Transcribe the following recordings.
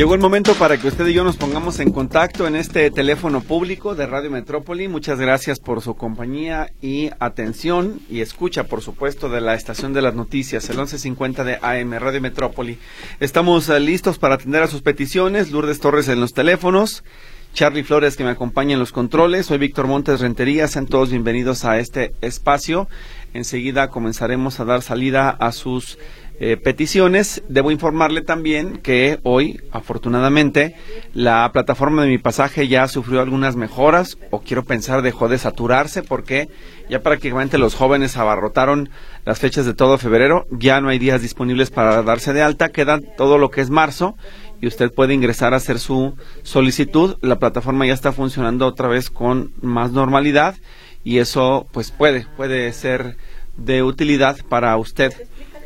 Llegó el momento para que usted y yo nos pongamos en contacto en este teléfono público de Radio Metrópoli. Muchas gracias por su compañía y atención y escucha, por supuesto, de la estación de las noticias, el 1150 de AM Radio Metrópoli. Estamos eh, listos para atender a sus peticiones. Lourdes Torres en los teléfonos. Charlie Flores que me acompaña en los controles. Soy Víctor Montes Rentería. Sean todos bienvenidos a este espacio. Enseguida comenzaremos a dar salida a sus eh, peticiones. Debo informarle también que hoy, afortunadamente, la plataforma de mi pasaje ya sufrió algunas mejoras, o quiero pensar dejó de saturarse, porque ya prácticamente los jóvenes abarrotaron las fechas de todo febrero, ya no hay días disponibles para darse de alta, queda todo lo que es marzo y usted puede ingresar a hacer su solicitud. La plataforma ya está funcionando otra vez con más normalidad y eso pues puede, puede ser de utilidad para usted.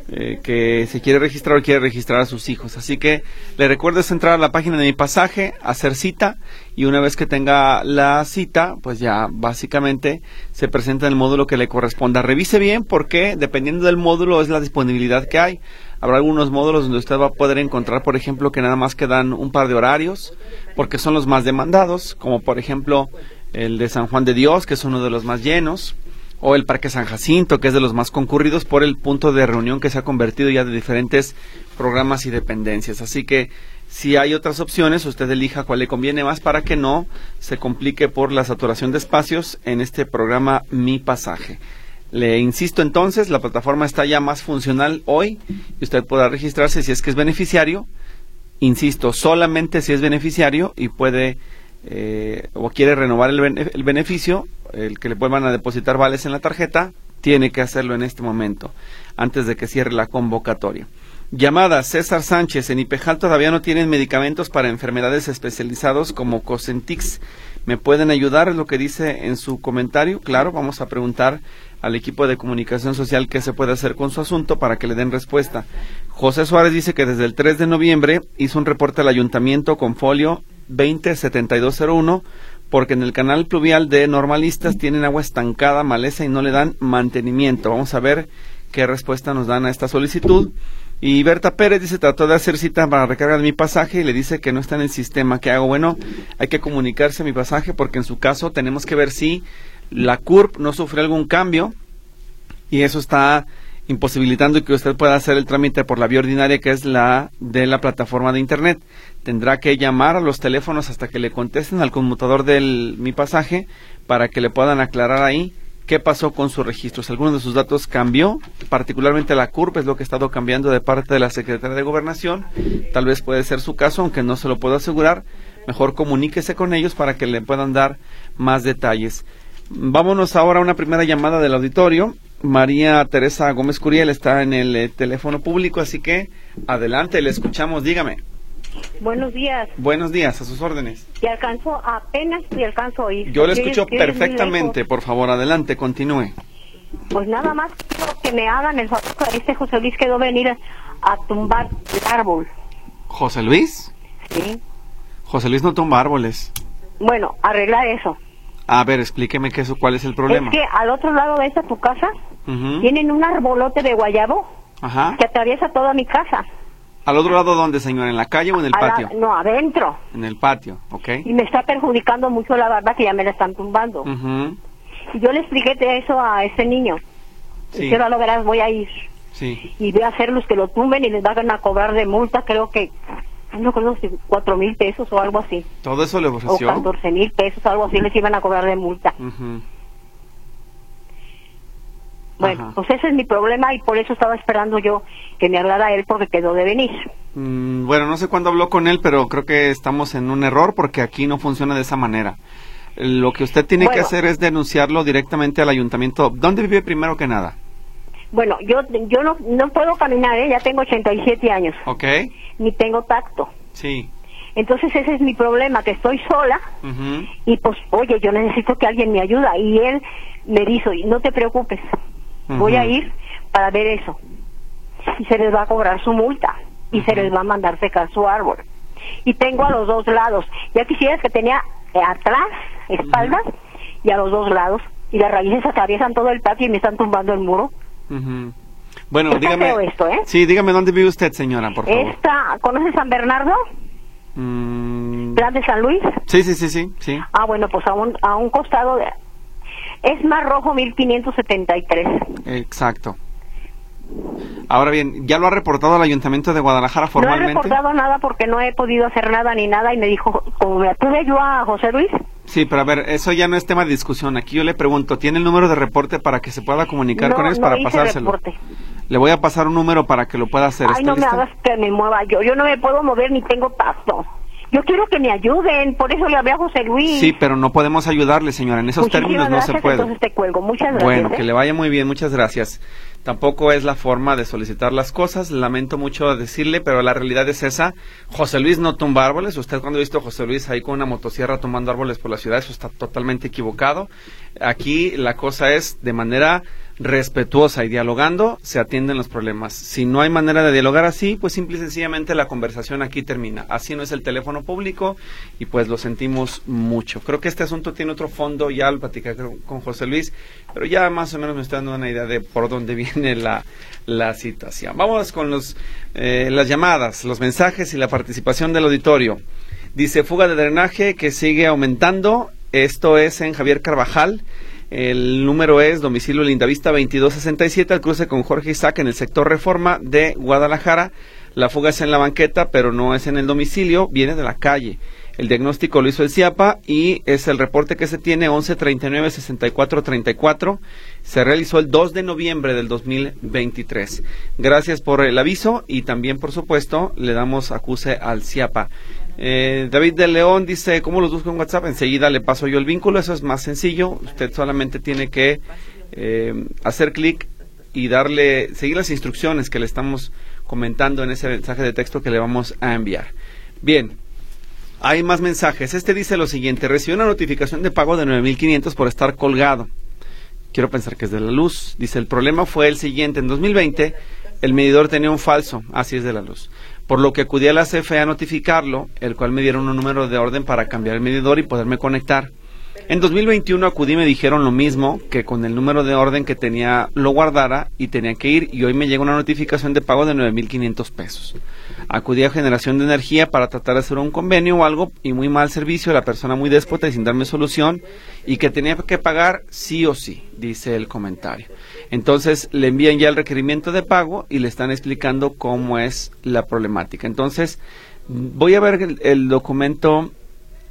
Eh, que se quiere registrar o quiere registrar a sus hijos. Así que le recuerdo entrar a la página de mi pasaje, hacer cita y una vez que tenga la cita, pues ya básicamente se presenta en el módulo que le corresponda. Revise bien porque dependiendo del módulo es la disponibilidad que hay. Habrá algunos módulos donde usted va a poder encontrar, por ejemplo, que nada más quedan un par de horarios porque son los más demandados, como por ejemplo el de San Juan de Dios, que es uno de los más llenos o el Parque San Jacinto, que es de los más concurridos por el punto de reunión que se ha convertido ya de diferentes programas y dependencias. Así que si hay otras opciones, usted elija cuál le conviene más para que no se complique por la saturación de espacios en este programa Mi Pasaje. Le insisto entonces, la plataforma está ya más funcional hoy y usted podrá registrarse si es que es beneficiario. Insisto, solamente si es beneficiario y puede eh, o quiere renovar el, el beneficio, el que le vuelvan a depositar vales en la tarjeta, tiene que hacerlo en este momento, antes de que cierre la convocatoria. Llamada César Sánchez. En Ipejal todavía no tienen medicamentos para enfermedades especializados como Cosentix. ¿Me pueden ayudar? Es lo que dice en su comentario. Claro, vamos a preguntar al equipo de comunicación social qué se puede hacer con su asunto para que le den respuesta. José Suárez dice que desde el 3 de noviembre hizo un reporte al ayuntamiento con folio 207201 porque en el canal pluvial de normalistas tienen agua estancada, maleza y no le dan mantenimiento. Vamos a ver qué respuesta nos dan a esta solicitud. Y Berta Pérez dice, trató de hacer cita para recargar mi pasaje y le dice que no está en el sistema. ¿Qué hago? Bueno, hay que comunicarse a mi pasaje porque en su caso tenemos que ver si la CURP no sufre algún cambio y eso está imposibilitando que usted pueda hacer el trámite por la vía ordinaria que es la de la plataforma de internet. Tendrá que llamar a los teléfonos hasta que le contesten al conmutador del mi pasaje para que le puedan aclarar ahí qué pasó con sus registros. Algunos de sus datos cambió, particularmente la CURP es lo que ha estado cambiando de parte de la Secretaría de Gobernación. Tal vez puede ser su caso, aunque no se lo puedo asegurar. Mejor comuníquese con ellos para que le puedan dar más detalles. Vámonos ahora a una primera llamada del auditorio. María Teresa Gómez Curiel está en el eh, teléfono público, así que adelante, le escuchamos, dígame. Buenos días. Buenos días, a sus órdenes. Y alcanzo apenas y alcanzo a oír. Yo le escucho perfectamente, por favor, adelante, continúe. Pues nada más que me hagan el favor, este José Luis quedó venir a, tumbar el árbol. ¿José Luis? Sí. José Luis no tumba árboles. Bueno, arregla eso. A ver, explíqueme qué eso, cuál es el problema. Es que al otro lado de esta tu casa tienen un arbolote de guayabo que atraviesa toda mi casa. ¿Al otro lado dónde, señora? ¿En la calle o en el patio? no, adentro. En el patio, ok. Y me está perjudicando mucho la barba que ya me la están tumbando. Y yo le expliqué eso a ese niño. Sí. Y lo verás, voy a ir. Sí. Y voy a hacer los que lo tumben y les van a cobrar de multa, creo que no conozco, cuatro mil pesos o algo así. ¿Todo eso le ofreció? O catorce mil pesos, algo así, les iban a cobrar de multa. Bueno, pues ese es mi problema y por eso estaba esperando yo que me hablara él porque quedó de venir. Mm, bueno, no sé cuándo habló con él, pero creo que estamos en un error porque aquí no funciona de esa manera. Lo que usted tiene que hacer es denunciarlo directamente al ayuntamiento. ¿Dónde vive primero que nada? Bueno, yo yo no, no puedo caminar, ¿eh? ya tengo 87 años. Ok. Ni tengo tacto. Sí. Entonces ese es mi problema, que estoy sola y pues, oye, yo necesito que alguien me ayude. Y él me dijo, no te preocupes, voy a ir para ver eso. y se les va a cobrar su multa y se les va a mandar secar su árbol. Y tengo a los dos lados. Ya quisieras que tenía atrás, espaldas, y a los dos lados. Y las raíces atraviesan todo el patio y me están tumbando el muro. Bueno, dígame. esto, ¿eh? Sí, dígame dónde vive usted, señora, por favor. Esta, ¿Conoce San Bernardo? Mm. ¿Plan de San Luis? Sí, sí, sí, sí, sí. Ah, bueno, pues a un, a un costado de... Es más rojo 1573. Exacto. Ahora bien, ¿ya lo ha reportado al Ayuntamiento de Guadalajara formalmente? No he reportado nada porque no he podido hacer nada ni nada y me dijo, como me atuve yo a José Luis. Sí, pero a ver, eso ya no es tema de discusión. Aquí yo le pregunto, ¿tiene el número de reporte para que se pueda comunicar con ellos para pasárselo? Reporte. Le voy a pasar un número para que lo pueda hacer. Ay, no me hagas que me mueva yo. Yo no me puedo mover ni tengo paso. Yo quiero que me ayuden, por eso le hablé a José Luis. Sí, pero no podemos ayudarle, señora. En esos términos no se puede. Entonces te cuelgo. Muchas gracias. Bueno, ¿eh? que le vaya muy bien. Muchas gracias. Tampoco es la forma de solicitar las cosas. Lamento mucho decirle, pero la realidad es esa. José Luis no tumba árboles. Usted cuando ha visto a José Luis ahí con una motosierra tumbando árboles por la ciudad, eso está totalmente equivocado. Aquí la cosa es de manera respetuosa y dialogando se atienden los problemas. Si no hay manera de dialogar así, pues simple y sencillamente la conversación aquí termina. Así no es el teléfono público y pues lo sentimos mucho. Creo que este asunto tiene otro fondo, ya lo platicé con José Luis, pero ya más o menos me está dando una idea de por dónde viene la, la situación. Vamos con los, eh, las llamadas, los mensajes y la participación del auditorio. Dice fuga de drenaje que sigue aumentando. Esto es en Javier Carvajal. El número es domicilio Lindavista 2267 al cruce con Jorge Isaac en el sector Reforma de Guadalajara. La fuga es en la banqueta, pero no es en el domicilio, viene de la calle. El diagnóstico lo hizo el CIAPA y es el reporte que se tiene 1139-6434. Se realizó el 2 de noviembre del 2023. Gracias por el aviso y también, por supuesto, le damos acuse al CIAPA. Eh, David de León dice, ¿cómo los busco en WhatsApp? Enseguida le paso yo el vínculo, eso es más sencillo. Usted solamente tiene que eh, hacer clic y darle, seguir las instrucciones que le estamos comentando en ese mensaje de texto que le vamos a enviar. Bien, hay más mensajes. Este dice lo siguiente, recibió una notificación de pago de 9.500 por estar colgado. Quiero pensar que es de la luz. Dice, el problema fue el siguiente, en 2020 el medidor tenía un falso, así es de la luz por lo que acudí a la CFE a notificarlo, el cual me dieron un número de orden para cambiar el medidor y poderme conectar. En 2021 acudí y me dijeron lo mismo, que con el número de orden que tenía lo guardara y tenía que ir y hoy me llega una notificación de pago de 9.500 pesos. Acudí a generación de energía para tratar de hacer un convenio o algo y muy mal servicio, la persona muy déspota y sin darme solución y que tenía que pagar sí o sí, dice el comentario. Entonces le envían ya el requerimiento de pago y le están explicando cómo es la problemática. Entonces voy a ver el, documento.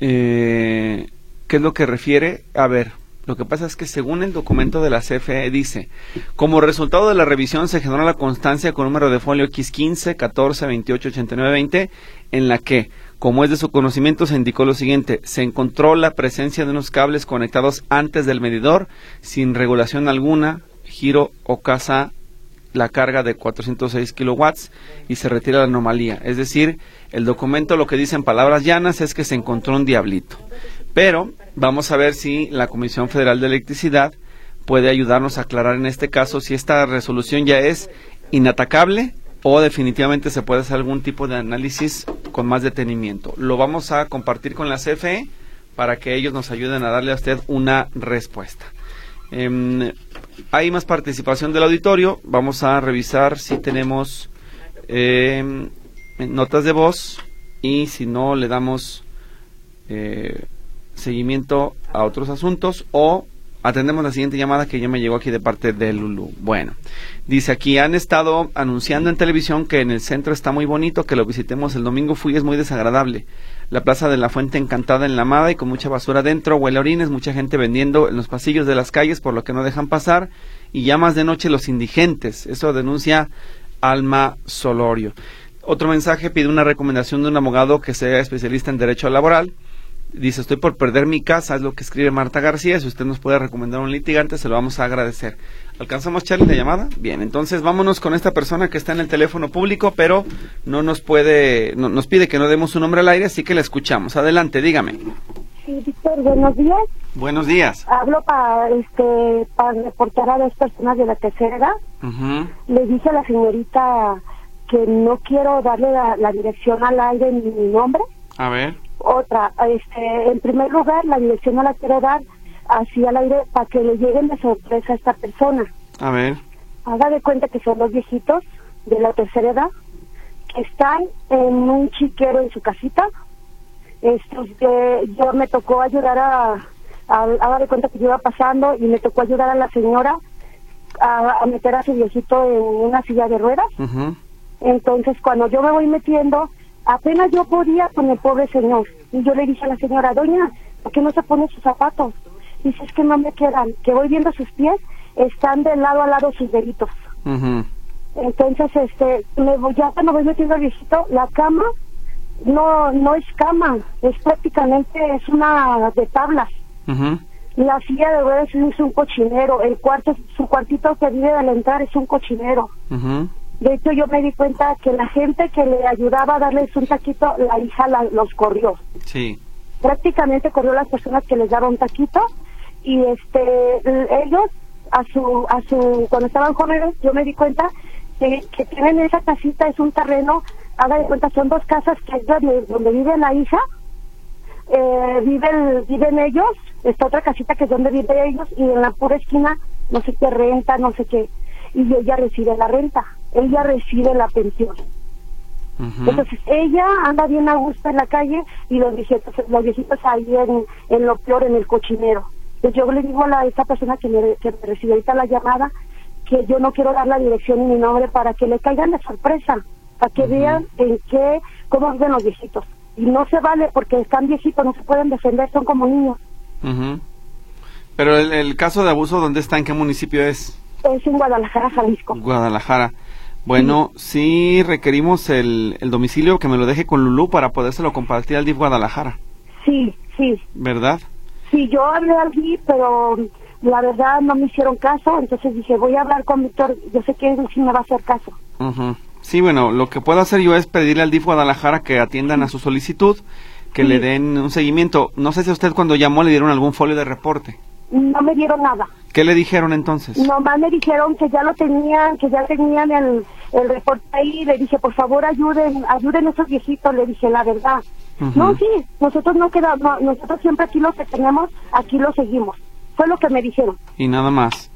Eh, ¿Qué es lo que refiere? A ver, lo que pasa es que según el documento de la CFE dice, como resultado de la revisión se generó la constancia con número de folio X15, 14, 28, 89, 20, en la que, como es de su conocimiento, se indicó lo siguiente, se encontró la presencia de unos cables conectados antes del medidor, sin regulación alguna, giro o casa la carga de 406 kilowatts y se retira la anomalía. Es decir, el documento lo que dice en palabras llanas es que se encontró un diablito. Pero vamos a ver si la Comisión Federal de Electricidad puede ayudarnos a aclarar en este caso si esta resolución ya es inatacable o definitivamente se puede hacer algún tipo de análisis con más detenimiento. Lo vamos a compartir con la CFE para que ellos nos ayuden a darle a usted una respuesta. Em, hay más participación del auditorio. Vamos a revisar si tenemos em, notas de voz y si no le damos eh, seguimiento a otros asuntos o atendemos la siguiente llamada que ya me llegó aquí de parte de Lulu. Bueno, dice aquí, han estado anunciando en televisión que en el centro está muy bonito, que lo visitemos el domingo, fui, es muy desagradable. La plaza de la Fuente encantada en la Amada y con mucha basura dentro, huele orines, mucha gente vendiendo en los pasillos de las calles por lo que no dejan pasar y ya más de noche los indigentes. Eso denuncia Alma Solorio. Otro mensaje pide una recomendación de un abogado que sea especialista en derecho laboral Dice, estoy por perder mi casa, es lo que escribe Marta García. Si usted nos puede recomendar un litigante, se lo vamos a agradecer. ¿Alcanzamos, Charlie, la llamada? Bien, entonces vámonos con esta persona que está en el teléfono público, pero no nos puede, no, nos pide que no demos su nombre al aire, así que la escuchamos. Adelante, dígame. Sí, Víctor, buenos días. Buenos días. Hablo para este para reportar a dos personas de la tercera edad. Le dije a la señorita que no quiero darle la, la dirección al aire ni mi nombre. A ver. Otra, este, en primer lugar, la dirección no la quiero dar así al aire para que le lleguen de sorpresa a esta persona. A ver. Haga de cuenta que son dos viejitos de la tercera edad que están en un chiquero en su casita. Estos, eh, yo me tocó ayudar a, a, haga de cuenta que yo iba pasando y me tocó ayudar a la señora a, a meter a su viejito en una silla de ruedas. Entonces, cuando yo me voy metiendo, apenas yo podía con el pobre señor. Y yo le dije a la señora, doña, ¿por qué no se pone sus zapatos? Dice, es que no me quedan, que voy viendo sus pies, están de lado a lado sus deditos. Ujú. Entonces, este, me voy, ya cuando voy metiendo al viejito, la cama no no es cama, es prácticamente, es una de tablas. La silla de ruedas es un cochinero, el cuarto, su cuartito que vive al entrar es un cochinero. Ujú. De hecho, yo me di cuenta que la gente que le ayudaba a darles un taquito, la hija la- los corrió. Sí. Prácticamente corrió las personas que les daban un taquito y este ellos a su a su cuando estaban jóvenes yo me di cuenta que, que tienen esa casita es un terreno haga de cuenta son dos casas que es donde, donde vive la hija eh, viven viven ellos está otra casita que es donde viven ellos y en la pura esquina no sé qué renta no sé qué y ella recibe la renta ella recibe la pensión entonces ella anda bien a gusto en la calle y los viejitos, los viejitos ahí en, en lo peor, en el cochinero. Entonces yo le digo a la, esta persona que me, que me recibe ahorita la llamada que yo no quiero dar la dirección ni mi nombre para que le caigan de sorpresa, para que vean en qué, cómo viven los viejitos. Y no se vale porque están viejitos, no se pueden defender, son como niños. Ujú. Pero el, el caso de abuso, ¿dónde está? ¿En qué municipio es? Es en Guadalajara, Jalisco. Guadalajara. Bueno, sí requerimos el, el domicilio que me lo deje con Lulú para podérselo compartir al DIF Guadalajara, Sí, sí. ¿verdad? Sí, yo hablé allí, pero la verdad no me hicieron caso, entonces dije, voy a hablar con Víctor, yo sé que él sí me va a hacer caso. Sí, bueno, lo que puedo hacer yo es pedirle al DIF Guadalajara que atiendan a su solicitud, que Sí. le den un seguimiento. No sé si a usted cuando llamó le dieron algún folio de reporte. No me dieron nada. ¿Qué le dijeron entonces? Nomás me dijeron que ya lo tenían, que ya tenían el, el reporte ahí. Le dije, por favor, ayuden, ayuden a esos viejitos. Le dije, la verdad. No, sí, nosotros no quedamos, nosotros siempre aquí lo que tenemos, aquí lo seguimos. Fue lo que me dijeron. Y nada más.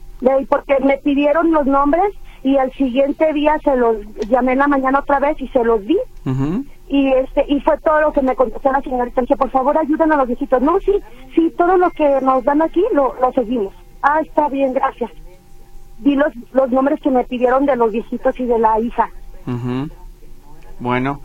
Porque me pidieron los nombres y al siguiente día se los llamé en la mañana otra vez y se los di. Y este y fue todo lo que me contestó la señorita. Dije, por favor, ayuden a los viejitos. No, sí, sí, todo lo que nos dan aquí lo, lo seguimos. Ah, está bien, gracias. Di los, los nombres que me pidieron de los viejitos y de la hija. Bueno,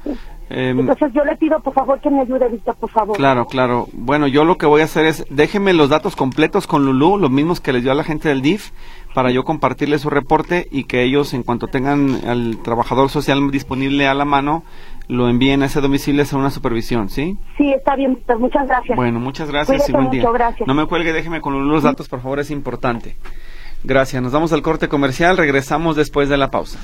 em, Entonces yo le pido, por favor, que me ayude, Víctor, por favor. claro, claro. Bueno, yo lo que voy a hacer es, déjeme los datos completos con Lulú, los mismos que les dio a la gente del DIF, para yo compartirle su reporte y que ellos, en cuanto tengan al trabajador social disponible a la mano, lo envíen a ese domicilio a una supervisión, ¿sí? Sí, está bien, Víctor, muchas gracias. Bueno, muchas gracias Cuídate y buen día. mucho, gracias. No me cuelgue, déjeme con Lulú los datos, por favor, es importante. Gracias, nos vamos al corte comercial, regresamos después de la pausa.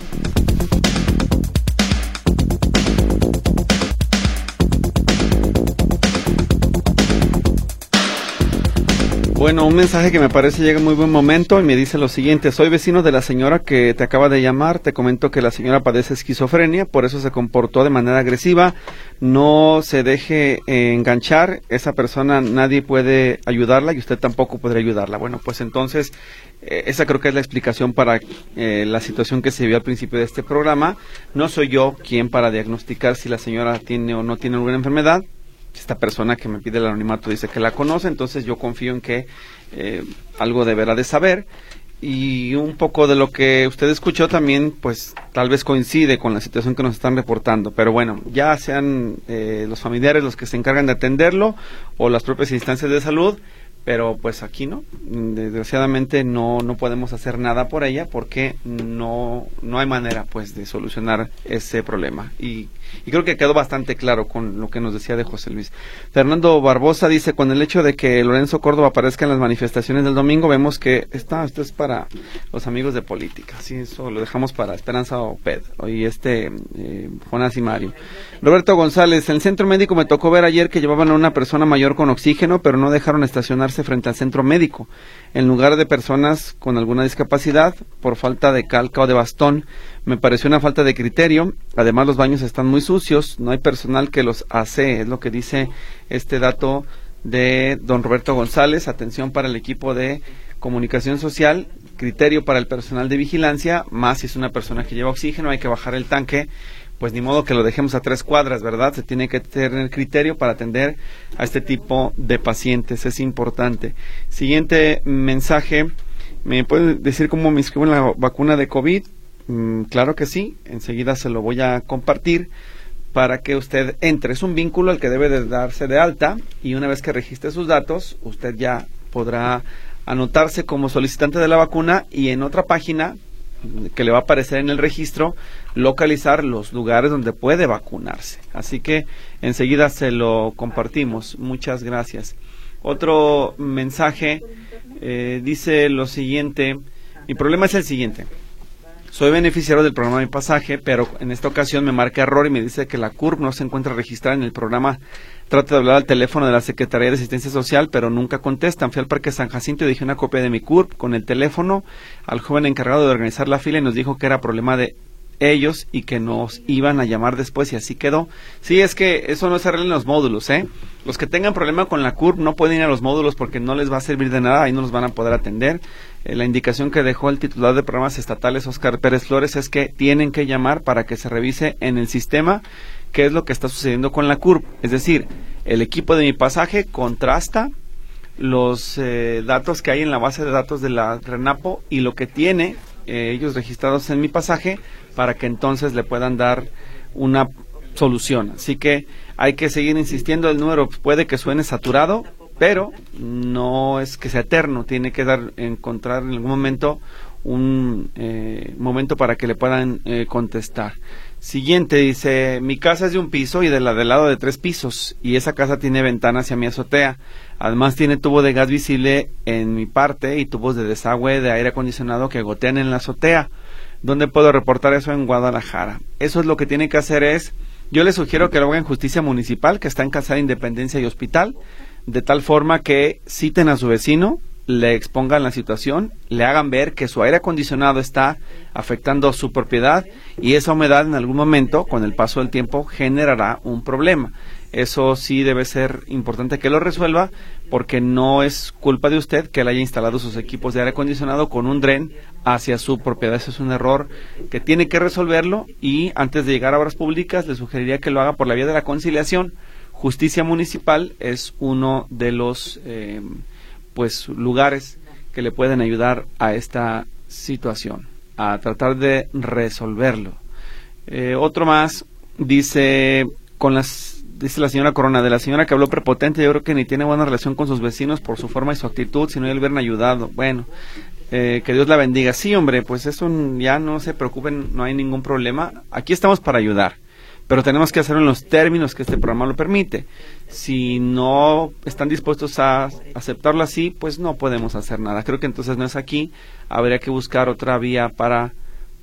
Bueno, un mensaje que me parece llega en muy buen momento y me dice lo siguiente, soy vecino de la señora que te acaba de llamar, te comento que la señora padece esquizofrenia, por eso se comportó de manera agresiva, no se deje eh, enganchar, esa persona nadie puede ayudarla y usted tampoco podría ayudarla. Bueno, pues entonces eh, esa creo que es la explicación para eh, la situación que se vio al principio de este programa. No soy yo quien para diagnosticar si la señora tiene o no tiene alguna enfermedad, esta persona que me pide el anonimato dice que la conoce, entonces yo confío en que eh, algo deberá de saber. Y un poco de lo que usted escuchó también, pues tal vez coincide con la situación que nos están reportando, pero bueno, ya sean eh, los familiares los que se encargan de atenderlo o las propias instancias de salud, pero pues aquí no. Desgraciadamente no no podemos hacer nada por ella porque no no hay manera pues de solucionar ese problema. Y, y, creo que quedó bastante claro con lo que nos decía de José Luis. Fernando Barbosa dice con el hecho de que Lorenzo Córdoba aparezca en las manifestaciones del domingo vemos que está esto es para los amigos de política. Sí eso lo dejamos para Esperanza Oped y este eh, Jonás y Mario. Roberto González en el centro médico me tocó ver ayer que llevaban a una persona mayor con oxígeno pero no dejaron frente al centro médico, en lugar de personas con alguna discapacidad por falta de calca o de bastón. Me pareció una falta de criterio. Además, los baños están muy sucios, no hay personal que los hace, es lo que dice este dato de don Roberto González. Atención para el equipo de comunicación social, criterio para el personal de vigilancia, más si es una persona que lleva oxígeno, hay que bajar el tanque pues ni modo que lo dejemos a tres cuadras, ¿verdad? Se tiene que tener criterio para atender a este tipo de pacientes, es importante. Siguiente mensaje, ¿me puede decir cómo me inscribo en la vacuna de COVID? Mm, claro que sí, enseguida se lo voy a compartir para que usted entre. Es un vínculo al que debe de darse de alta y una vez que registre sus datos, usted ya podrá anotarse como solicitante de la vacuna y en otra página que le va a aparecer en el registro localizar los lugares donde puede vacunarse. Así que enseguida se lo compartimos. Muchas gracias. Otro mensaje eh, dice lo siguiente. Mi problema es el siguiente. Soy beneficiario del programa Mi Pasaje, pero en esta ocasión me marca error y me dice que la CURP no se encuentra registrada en el programa. Trata de hablar al teléfono de la Secretaría de Asistencia Social, pero nunca contestan. Fui al Parque San Jacinto y dije una copia de mi CURP con el teléfono al joven encargado de organizar la fila y nos dijo que era problema de ellos y que nos iban a llamar después y así quedó. Sí, es que eso no se arregla en los módulos, ¿eh? Los que tengan problema con la CURP no pueden ir a los módulos porque no les va a servir de nada, ahí no los van a poder atender. Eh, la indicación que dejó el titular de programas estatales, Oscar Pérez Flores, es que tienen que llamar para que se revise en el sistema qué es lo que está sucediendo con la CURP. Es decir, el equipo de mi pasaje contrasta los eh, datos que hay en la base de datos de la RENAPO y lo que tiene eh, ellos registrados en mi pasaje para que entonces le puedan dar una solución. Así que hay que seguir insistiendo, el número puede que suene saturado, pero no es que sea eterno, tiene que dar encontrar en algún momento un eh, momento para que le puedan eh, contestar. Siguiente dice, mi casa es de un piso y de la del lado de tres pisos y esa casa tiene ventana hacia mi azotea. Además tiene tubo de gas visible en mi parte y tubos de desagüe de aire acondicionado que gotean en la azotea. ¿Dónde puedo reportar eso en Guadalajara? Eso es lo que tiene que hacer es, yo le sugiero que lo haga en Justicia Municipal, que está en Casa de Independencia y Hospital, de tal forma que citen a su vecino, le expongan la situación, le hagan ver que su aire acondicionado está afectando su propiedad y esa humedad en algún momento, con el paso del tiempo, generará un problema. Eso sí debe ser importante que lo resuelva porque no es culpa de usted que él haya instalado sus equipos de aire acondicionado con un dren hacia su propiedad. Ese es un error que tiene que resolverlo y antes de llegar a obras públicas le sugeriría que lo haga por la vía de la conciliación. Justicia municipal es uno de los eh, pues lugares que le pueden ayudar a esta situación, a tratar de resolverlo. Eh, otro más dice con las dice la señora Corona, de la señora que habló prepotente, yo creo que ni tiene buena relación con sus vecinos por su forma y su actitud, si no le hubieran ayudado. Bueno, eh, que Dios la bendiga. Sí, hombre, pues eso ya no se preocupen, no hay ningún problema. Aquí estamos para ayudar pero tenemos que hacerlo en los términos que este programa lo permite. Si no están dispuestos a aceptarlo así, pues no podemos hacer nada. Creo que entonces no es aquí, habría que buscar otra vía para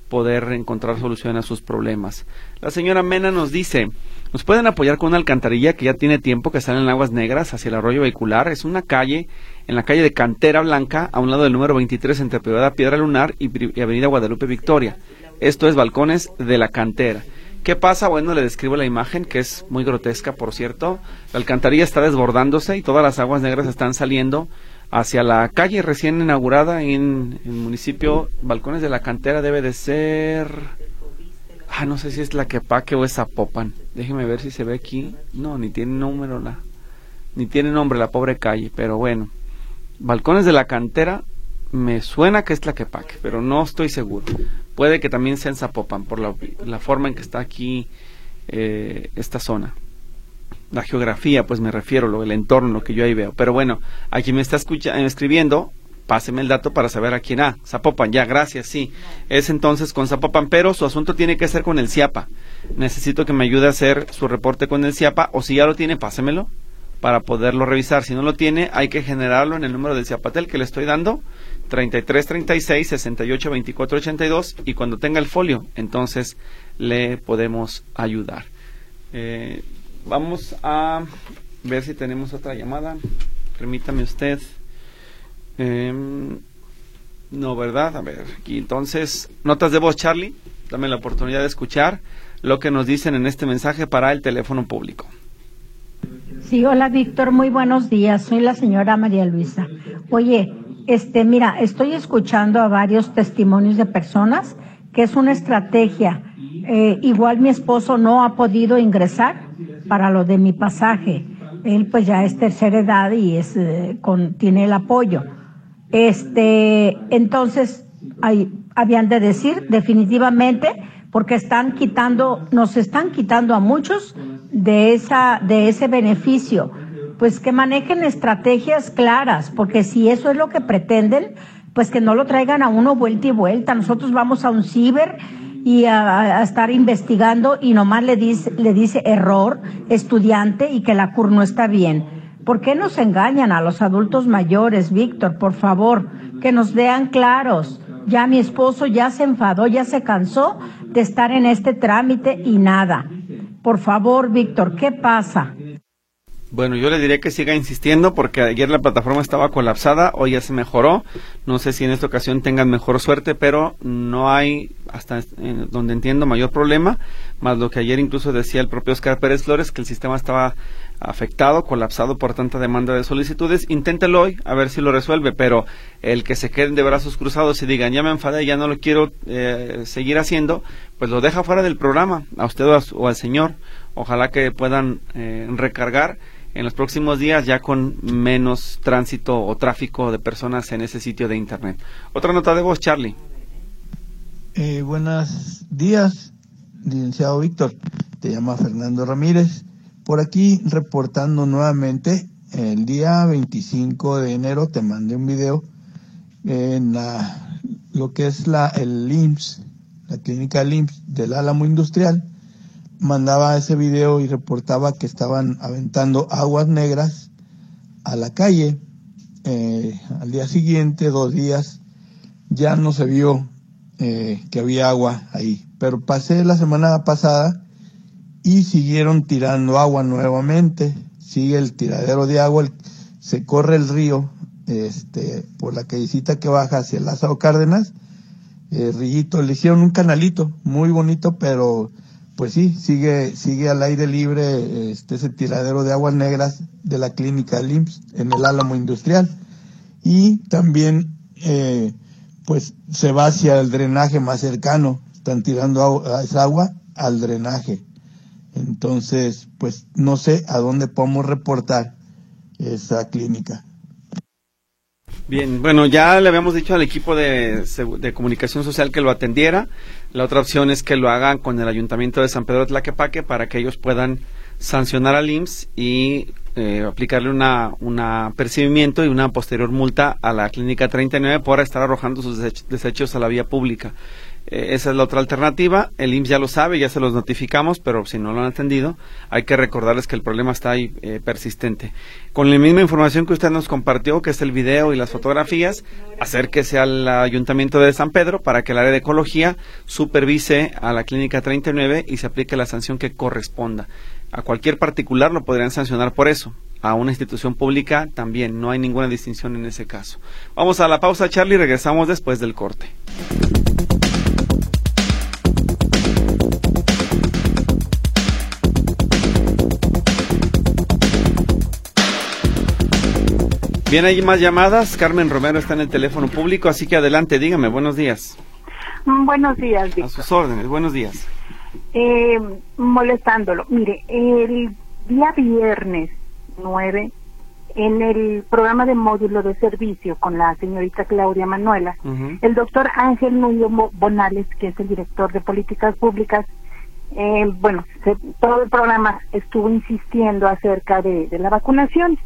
poder encontrar solución a sus problemas. La señora Mena nos dice, nos pueden apoyar con una alcantarilla que ya tiene tiempo que sale en aguas negras hacia el arroyo vehicular. Es una calle, en la calle de Cantera Blanca, a un lado del número 23 entre Piedra Lunar y, y Avenida Guadalupe Victoria. Esto es Balcones de la Cantera. ¿Qué pasa? Bueno, le describo la imagen, que es muy grotesca, por cierto. La alcantarilla está desbordándose y todas las aguas negras están saliendo hacia la calle recién inaugurada en el municipio Balcones de la Cantera. Debe de ser... Ah, no sé si es la Quepaque o es Zapopan. Déjeme ver si se ve aquí. No, ni tiene número la... Ni tiene nombre la pobre calle, pero bueno. Balcones de la Cantera me suena que es la Quepaque, pero no estoy seguro. Puede que también sea en Zapopan, por la, forma en que está aquí eh, esta zona. la geografía, pues me refiero, lo, el entorno, lo que yo ahí veo. Pero bueno, aquí me está escucha, escribiendo, páseme el dato para saber a quién ha. Zapopan, ya, gracias, sí. Es entonces con Zapopan, pero su asunto tiene que ser con el CIAPA. Necesito que me ayude a hacer su reporte con el CIAPA, o si ya lo tiene, pásemelo para poderlo revisar. Si no lo tiene, hay que generarlo en el número del CIAPATEL que le estoy dando, 33 36 68 24 82, y cuando tenga el folio, entonces le podemos ayudar. Eh, vamos a ver si tenemos otra llamada. Permítame usted. Em, no, ¿verdad? A ver, aquí entonces, notas de voz, Charlie. Dame la oportunidad de escuchar lo que nos dicen en este mensaje para el teléfono público. Sí, hola Víctor, muy buenos días. Soy la señora María Luisa. Oye, este, mira, estoy escuchando a varios testimonios de personas que es una estrategia. Eh, igual mi esposo no ha podido ingresar para lo de mi pasaje. Él pues ya es tercera edad y es eh, con, tiene el apoyo. Este, entonces, hay, habían de decir definitivamente porque están quitando, nos están quitando a muchos de esa, de ese beneficio. Pues que manejen estrategias claras, porque si eso es lo que pretenden, pues que no lo traigan a uno vuelta y vuelta. Nosotros vamos a un ciber y a, estar investigando y nomás le dice, le dice error estudiante y que la CUR no está bien. ¿Por qué nos engañan a los adultos mayores, Víctor? Por favor, que nos vean claros. Ya mi esposo ya se enfadó, ya se cansó de estar en este trámite y nada. Por favor, Víctor, ¿qué pasa? Bueno, yo le diría que siga insistiendo porque ayer la plataforma estaba colapsada, hoy ya se mejoró. No sé si en esta ocasión tengan mejor suerte, pero no hay, hasta donde entiendo, mayor problema. Más lo que ayer incluso decía el propio Oscar Pérez Flores, que el sistema estaba afectado, colapsado por tanta demanda de solicitudes. Inténtelo hoy, a ver si lo resuelve, pero el que se queden de brazos cruzados y digan, ya me enfadé, ya no lo quiero eh, seguir haciendo, pues lo deja fuera del programa, a usted o, al señor. Ojalá que puedan eh, recargar en los próximos días ya con menos tránsito o tráfico de personas en ese sitio de internet. Otra nota de voz, Charlie. Eh, buenos días, licenciado Víctor. Te llama Fernando Ramírez. Por aquí reportando nuevamente, el día 25 de enero te mandé un video en la, lo que es la, el LIMS, la clínica LIMS del Álamo Industrial mandaba ese video y reportaba que estaban aventando aguas negras a la calle. Eh, al día siguiente, dos días, ya no se vio eh, que había agua ahí. Pero pasé la semana pasada y siguieron tirando agua nuevamente. Sigue el tiradero de agua, se corre el río este, por la callecita que baja hacia Lázaro Cárdenas. Eh, Rillito, le hicieron un canalito muy bonito, pero pues sí, sigue, sigue al aire libre este, ese tiradero de aguas negras de la clínica LIMS en el Álamo Industrial. Y también, eh, pues se va hacia el drenaje más cercano, están tirando esa agua al drenaje. Entonces, pues no sé a dónde podemos reportar esa clínica. Bien, bueno, ya le habíamos dicho al equipo de, comunicación social que lo atendiera. La otra opción es que lo hagan con el Ayuntamiento de San Pedro de Tlaquepaque para que ellos puedan sancionar al IMSS y eh, aplicarle una, un percibimiento y una posterior multa a la Clínica 39 por estar arrojando sus desechos a la vía pública. Eh, esa es la otra alternativa. El IMSS ya lo sabe, ya se los notificamos, pero si no lo han atendido, hay que recordarles que el problema está ahí eh, persistente. Con la misma información que usted nos compartió, que es el video y las fotografías, acérquese al Ayuntamiento de San Pedro para que el área de ecología supervise a la Clínica 39 y se aplique la sanción que corresponda. A cualquier particular lo podrían sancionar por eso. A una institución pública también, no hay ninguna distinción en ese caso. Vamos a la pausa, Charlie, regresamos después del corte. Bien, hay más llamadas. Carmen Romero está en el teléfono público, así que adelante, dígame, buenos días. Mm, buenos días, Víctor. A sus órdenes, buenos días. Eh, molestándolo. Mire, el día viernes 9, en el programa de módulo de servicio con la señorita Claudia Manuela, el doctor Ángel Núñez Bonales, que es el director de políticas públicas, eh, bueno, todo el programa estuvo insistiendo acerca de, la vacunación.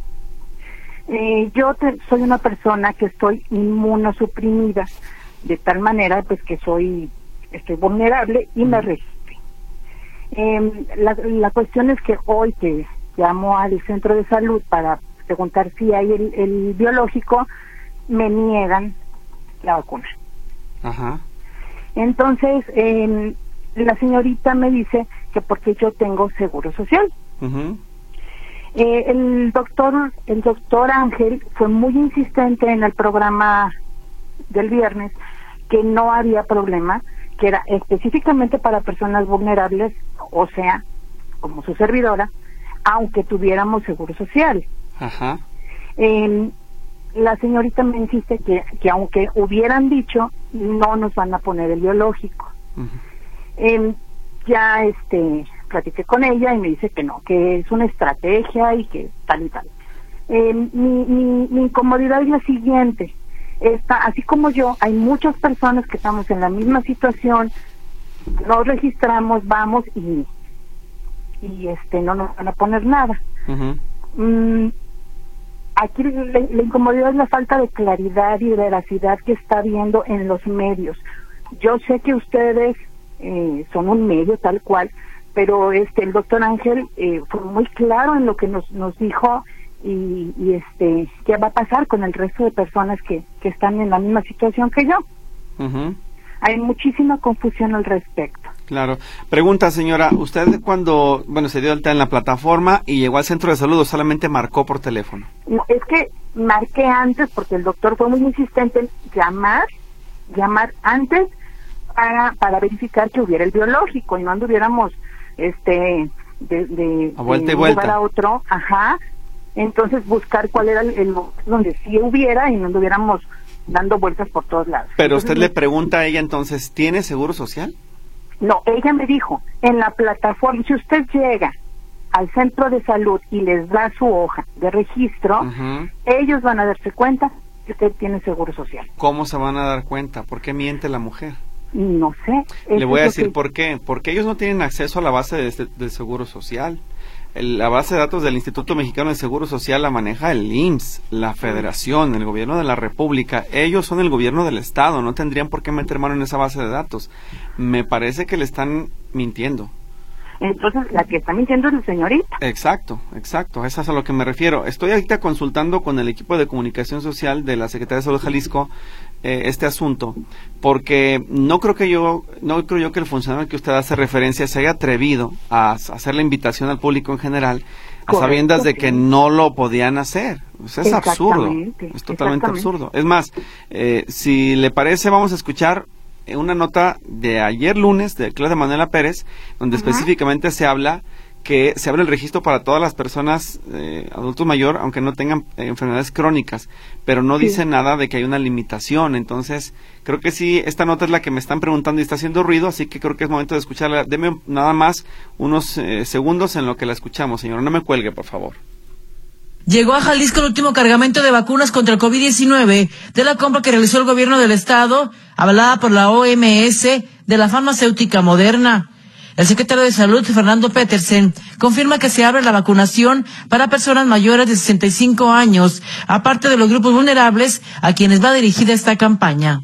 Eh, yo soy una persona que estoy inmunosuprimida, de tal manera pues que soy, estoy vulnerable y me resiste. Em, la, la cuestión es que hoy que llamo al centro de salud para preguntar si hay el, biológico, me niegan la vacuna. Ajá. Entonces, eh, la señorita me dice que porque yo tengo seguro social. Eh, el doctor, el doctor Ángel fue muy insistente en el programa del viernes que no había problema, que era específicamente para personas vulnerables, o sea, como su servidora, aunque tuviéramos seguro social. Ajá. la señorita me insiste que, que aunque hubieran dicho, no nos van a poner el biológico. Eh, ya este platiqué con ella y me dice que no, que es una estrategia y que tal y tal. Em, mi, mi, mi incomodidad es la siguiente. Está, así como yo, hay muchas personas que estamos en la misma situación, nos registramos, vamos y, y este no nos van a poner nada. Mm, aquí la, incomodidad es la falta de claridad y veracidad que está habiendo en los medios. Yo sé que ustedes eh, son un medio tal cual, pero este el doctor Ángel eh, fue muy claro en lo que nos, nos dijo y, este qué va a pasar con el resto de personas que, que están en la misma situación que yo. Hay muchísima confusión al respecto. Claro. Pregunta, señora, ¿usted cuando, bueno, se dio alta en la plataforma y llegó al centro de salud solamente marcó por teléfono? No, es que marqué antes porque el doctor fue muy insistente en llamar, llamar antes para, para verificar que hubiera el biológico y no anduviéramos este de, de, a vuelta y vuelta. a otro, ajá. Entonces buscar cuál era el, donde sí hubiera y no anduviéramos dando vueltas por todos lados. Pero usted le pregunta a ella entonces, ¿tiene seguro social? No, ella me dijo, en la plataforma, si usted llega al centro de salud y les da su hoja de registro, ellos van a darse cuenta que usted tiene seguro social. ¿Cómo se van a dar cuenta? ¿Por qué miente la mujer? No sé. Le voy a decir por qué. Porque ellos no tienen acceso a la base de, Seguro Social. la base de datos del Instituto Mexicano de Seguro Social la maneja el IMSS, la Federación, el Gobierno de la República. Ellos son el Gobierno del Estado, no tendrían por qué meter mano en esa base de datos. Me parece que le están mintiendo. Entonces, la que está mintiendo es la señorita. Exacto, exacto, eso es a lo que me refiero. Estoy ahorita consultando con el equipo de comunicación social de la Secretaría de Salud de Jalisco eh, este asunto, porque no creo que yo, no creo yo que el funcionario que usted hace referencia se haya atrevido a, hacer la invitación al público en general, a sabiendas de que no lo podían hacer. es absurdo, es totalmente absurdo. Es más, eh, si le parece, vamos a escuchar una nota de ayer lunes de Claudia Manuela Pérez, donde específicamente se habla que se abre el registro para todas las personas eh, adultos mayor, aunque no tengan eh, enfermedades crónicas, pero no dice nada de que hay una limitación. Entonces, creo que sí, esta nota es la que me están preguntando y está haciendo ruido, así que creo que es momento de escucharla. Deme nada más unos eh, segundos en lo que la escuchamos, señora. No me cuelgue, por favor. Llegó a Jalisco el último cargamento de vacunas contra el COVID-19 de la compra que realizó el gobierno del estado, avalada por la OMS de la farmacéutica moderna. El secretario de Salud, Fernando Petersen, confirma que se abre la vacunación para personas mayores de 65 años, aparte de los grupos vulnerables a quienes va dirigida esta campaña.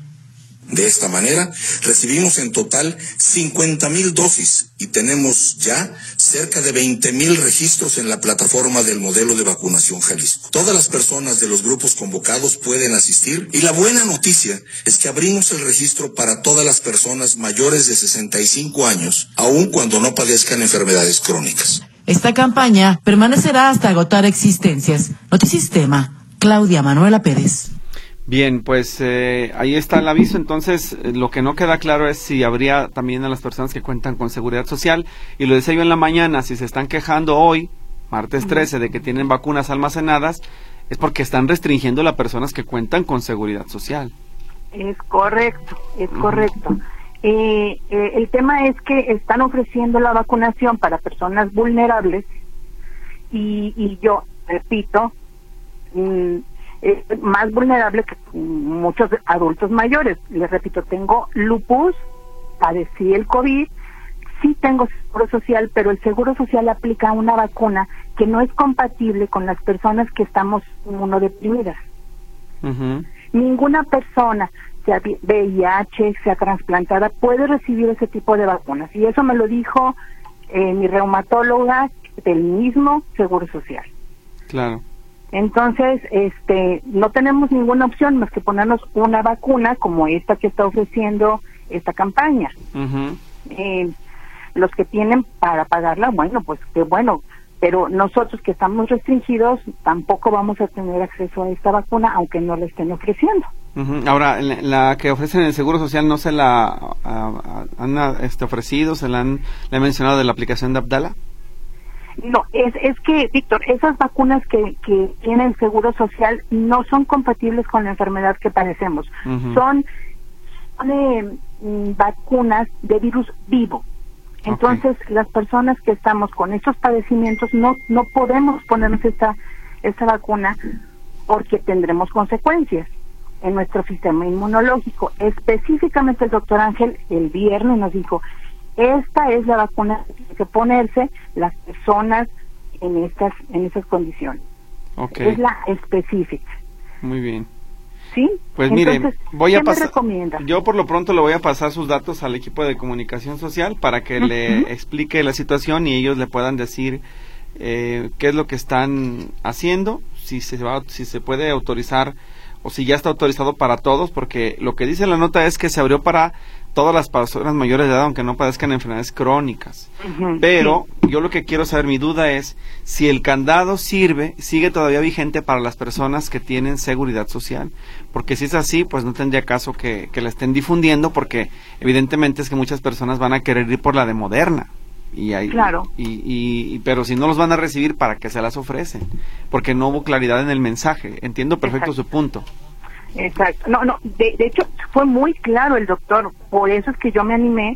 De esta manera, recibimos en total 50 mil dosis y tenemos ya cerca de 20 mil registros en la plataforma del modelo de vacunación Jalisco. Todas las personas de los grupos convocados pueden asistir y la buena noticia es que abrimos el registro para todas las personas mayores de 65 años, aun cuando no padezcan enfermedades crónicas. Esta campaña permanecerá hasta agotar existencias. Notisistema, Claudia Manuela Pérez. Bien, pues eh, ahí está el aviso. Entonces, eh, lo que no queda claro es si habría también a las personas que cuentan con seguridad social. Y lo decía yo en la mañana, si se están quejando hoy, martes 13, de que tienen vacunas almacenadas, es porque están restringiendo a las personas que cuentan con seguridad social. Es correcto, es correcto. Eh, el tema es que están ofreciendo la vacunación para personas vulnerables y, y yo repito, mm, es más vulnerable que muchos adultos mayores. Les repito, tengo lupus, padecí el COVID, sí tengo seguro social, pero el seguro social aplica una vacuna que no es compatible con las personas que estamos inmunodeprimidas. Ninguna persona, sea VIH, sea trasplantada, puede recibir ese tipo de vacunas. Y eso me lo dijo eh, mi reumatóloga del mismo seguro social. Claro. Entonces, este, no tenemos ninguna opción más que ponernos una vacuna como esta que está ofreciendo esta campaña. eh, los que tienen para pagarla, bueno, pues qué bueno, pero nosotros que estamos restringidos tampoco vamos a tener acceso a esta vacuna aunque no la estén ofreciendo. Ahora, la, que ofrecen en el Seguro Social no se la han este, ofrecido, se la han le mencionado de la aplicación de Abdala. No, es, es que, Víctor, esas vacunas que, que tienen Seguro Social no son compatibles con la enfermedad que padecemos. Son, eh, mm, vacunas de virus vivo. Entonces, las personas que estamos con estos padecimientos no no podemos ponernos esta esta vacuna porque tendremos consecuencias en nuestro sistema inmunológico. Específicamente el doctor Ángel el viernes nos dijo, esta es la vacuna que tienen que ponerse las personas en estas en esas condiciones. Es la específica. Muy bien. ¿Sí? Pues mire, voy a pasar. Yo por lo pronto le voy a pasar sus datos al equipo de comunicación social para que le explique la situación y ellos le puedan decir eh, qué es lo que están haciendo, si se va, si se puede autorizar o si ya está autorizado para todos, porque lo que dice la nota es que se abrió para todas las personas mayores de edad, aunque no padezcan enfermedades crónicas. Pero yo lo que quiero saber, mi duda es si el candado sirve, sigue todavía vigente para las personas que tienen seguridad social. Porque si es así, pues no tendría caso que, que la estén difundiendo, porque evidentemente es que muchas personas van a querer ir por la de Moderna. Y ahí, claro. Y, y, pero si no los van a recibir, ¿para qué se las ofrecen? Porque no hubo claridad en el mensaje. Entiendo perfecto su punto. Exacto. No, no, de, hecho fue muy claro el doctor, por eso es que yo me animé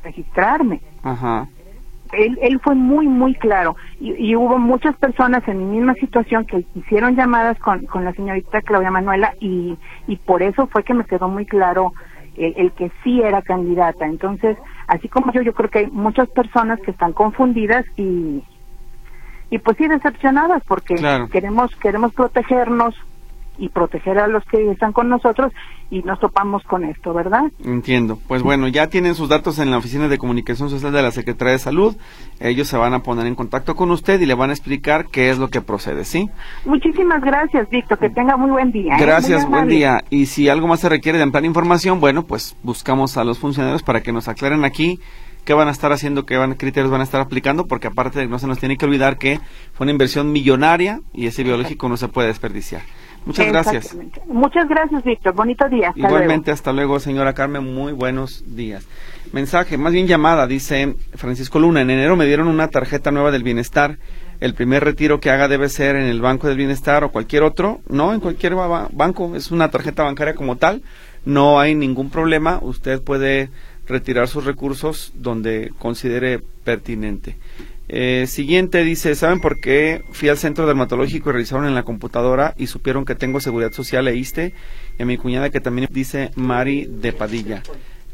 a registrarme. Ajá. Él, él fue muy, muy claro. Y, hubo muchas personas en mi misma situación que hicieron llamadas con, con la señorita Claudia Manuela y, y por eso fue que me quedó muy claro el, el, que sí era candidata. Entonces, así como yo, yo creo que hay muchas personas que están confundidas y, y pues sí decepcionadas porque queremos queremos protegernos y proteger a los que están con nosotros y nos topamos con esto, ¿verdad? Entiendo. Pues bueno, ya tienen sus datos en la Oficina de Comunicación Social de la Secretaría de Salud. Ellos se van a poner en contacto con usted y le van a explicar qué es lo que procede, ¿sí? Muchísimas gracias, Víctor. Que tenga muy buen día. ¿eh? Gracias, buen día. Y si algo más se requiere de ampliar información, bueno, pues buscamos a los funcionarios para que nos aclaren aquí qué van a estar haciendo, qué van, criterios van a estar aplicando, porque aparte no se nos tiene que olvidar que fue una inversión millonaria y ese biológico no se puede desperdiciar. Muchas gracias. Muchas gracias, Víctor. Bonito día. Igualmente, hasta luego, señora Carmen. Muy buenos días. Mensaje, más bien llamada, dice Francisco Luna. En enero me dieron una tarjeta nueva del bienestar. El primer retiro que haga debe ser en el Banco del Bienestar o cualquier otro. No, en cualquier banco. Es una tarjeta bancaria como tal. No hay ningún problema. Usted puede retirar sus recursos donde considere pertinente. Eh, siguiente dice, ¿saben por qué fui al centro dermatológico y revisaron en la computadora y supieron que tengo seguridad social e ISTE? Y a mi cuñada que también dice Mari de Padilla.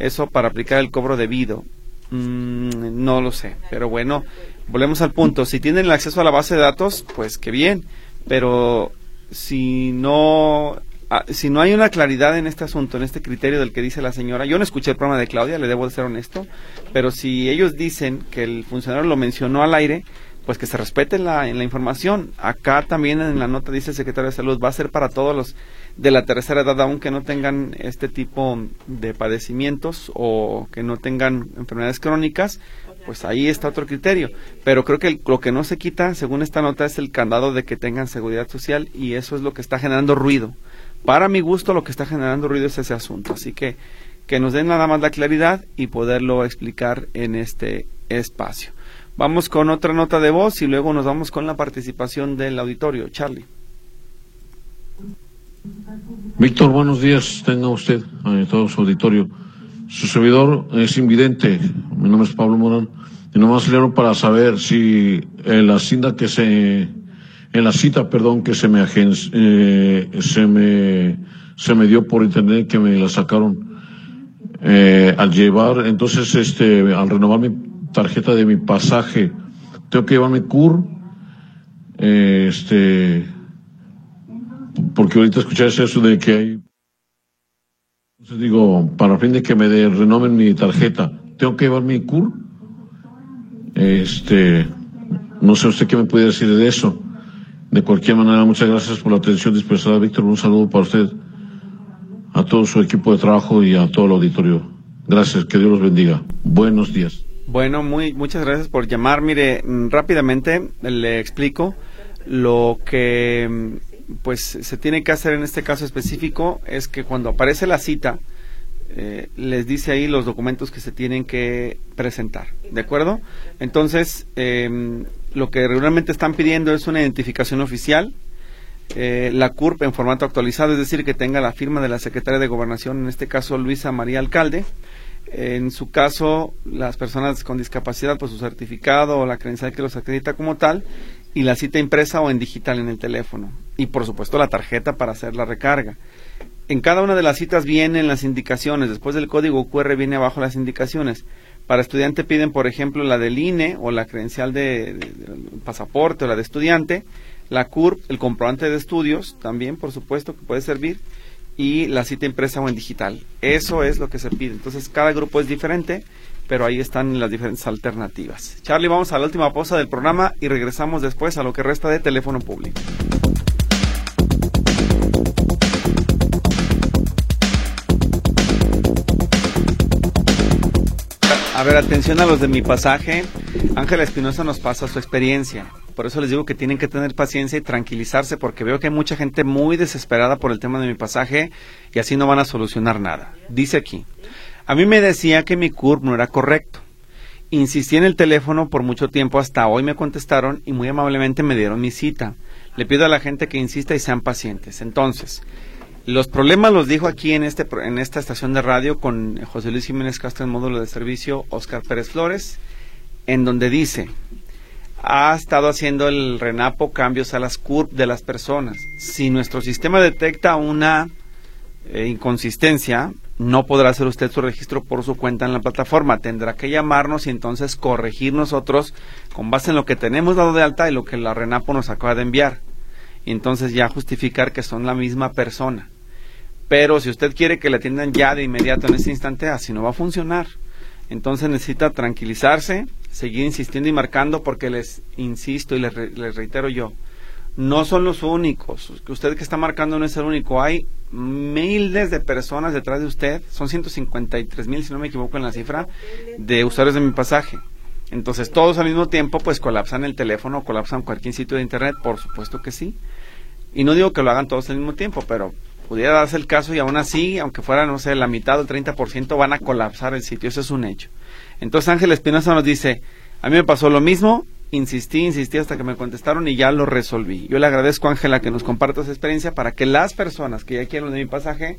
Eso para aplicar el cobro debido. Mm, no lo sé, pero bueno, volvemos al punto. Si tienen el acceso a la base de datos, pues qué bien, pero si no Ah, si no hay una claridad en este asunto, en este criterio del que dice la señora, yo no escuché el programa de Claudia, le debo de ser honesto, pero si ellos dicen que el funcionario lo mencionó al aire, pues que se respete la, en la información. Acá también en la nota dice el secretario de Salud, va a ser para todos los de la tercera edad, aunque no tengan este tipo de padecimientos o que no tengan enfermedades crónicas, pues ahí está otro criterio. Pero creo que lo que no se quita, según esta nota, es el candado de que tengan seguridad social y eso es lo que está generando ruido para mi gusto lo que está generando ruido es ese asunto. Así que que nos den nada más la claridad y poderlo explicar en este espacio. Vamos con otra nota de voz y luego nos vamos con la participación del auditorio. Charlie. Víctor, buenos días. Tenga usted a todo su auditorio. Su servidor es invidente. Mi nombre es Pablo Morán. Y nomás le para saber si la cinta que se en la cita, perdón, que se me, eh, se me, se me dio por internet, que me la sacaron eh, al llevar, entonces, este, al renovar mi tarjeta de mi pasaje, tengo que llevarme CUR, este, porque ahorita escuché eso de que hay, entonces digo, para fin de que me de, renoven mi tarjeta, tengo que llevar mi CUR, este, no sé usted qué me puede decir de eso. De cualquier manera, muchas gracias por la atención dispensada, Víctor. Un saludo para usted, a todo su equipo de trabajo y a todo el auditorio. Gracias, que Dios los bendiga. Buenos días. Bueno, muy, muchas gracias por llamar. Mire, mm, rápidamente le explico lo que mm, pues se tiene que hacer en este caso específico es que cuando aparece la cita eh, les dice ahí los documentos que se tienen que presentar, ¿de acuerdo? Entonces, em, lo que regularmente están pidiendo es una identificación oficial, eh, la CURP en formato actualizado, es decir, que tenga la firma de la Secretaria de Gobernación, en este caso Luisa María Alcalde, en su caso, las personas con discapacidad, pues su certificado o la credencial que los acredita como tal, y la cita impresa o en digital en el teléfono. Y por supuesto la tarjeta para hacer la recarga. En cada una de las citas vienen las indicaciones. Después del código QR viene abajo las indicaciones. Para estudiante piden, por ejemplo, la del INE o la credencial de, pasaporte o la de estudiante. La CURP, el comprobante de estudios, también, por supuesto, que puede servir y la cita impresa o en digital. Eso es lo que se pide. Entonces, cada grupo es diferente, pero ahí están las diferentes alternativas. Charlie, vamos a la última pausa del programa y regresamos después a lo que resta de teléfono público. A ver, atención a los de mi pasaje. Ángela Espinosa nos pasa su experiencia. Por eso les digo que tienen que tener paciencia y tranquilizarse porque veo que hay mucha gente muy desesperada por el tema de mi pasaje y así no van a solucionar nada. Dice aquí, a mí me decía que mi CURP no era correcto. Insistí en el teléfono por mucho tiempo, hasta hoy me contestaron y muy amablemente me dieron mi cita. Le pido a la gente que insista y sean pacientes. Entonces, los problemas los dijo aquí en, este, en esta estación de radio con José Luis Jiménez Castro en módulo de servicio Oscar Pérez Flores, en donde dice, ha estado haciendo el RENAPO cambios a las CURP de las personas. Si nuestro sistema detecta una eh, inconsistencia, no podrá hacer usted su registro por su cuenta en la plataforma. Tendrá que llamarnos y entonces corregir nosotros con base en lo que tenemos dado de alta y lo que la RENAPO nos acaba de enviar. Y entonces ya justificar que son la misma persona. Pero si usted quiere que le atiendan ya de inmediato en ese instante, así no va a funcionar. Entonces necesita tranquilizarse, seguir insistiendo y marcando porque les insisto y les, reitero yo, no son los únicos. Usted que está marcando no es el único. Hay miles de personas detrás de usted. Son 153 mil, si no me equivoco en la cifra, de usuarios de mi pasaje. Entonces todos al mismo tiempo pues colapsan el teléfono, colapsan cualquier sitio de internet. Por supuesto que sí. Y no digo que lo hagan todos al mismo tiempo, pero pudiera darse el caso y aún así, aunque fuera, no sé, la mitad o el 30%, van a colapsar el sitio. Eso es un hecho. Entonces Ángel Espinosa nos dice, a mí me pasó lo mismo, insistí, insistí hasta que me contestaron y ya lo resolví. Yo le agradezco Ángela que nos comparta esa experiencia para que las personas que ya quieren de mi pasaje,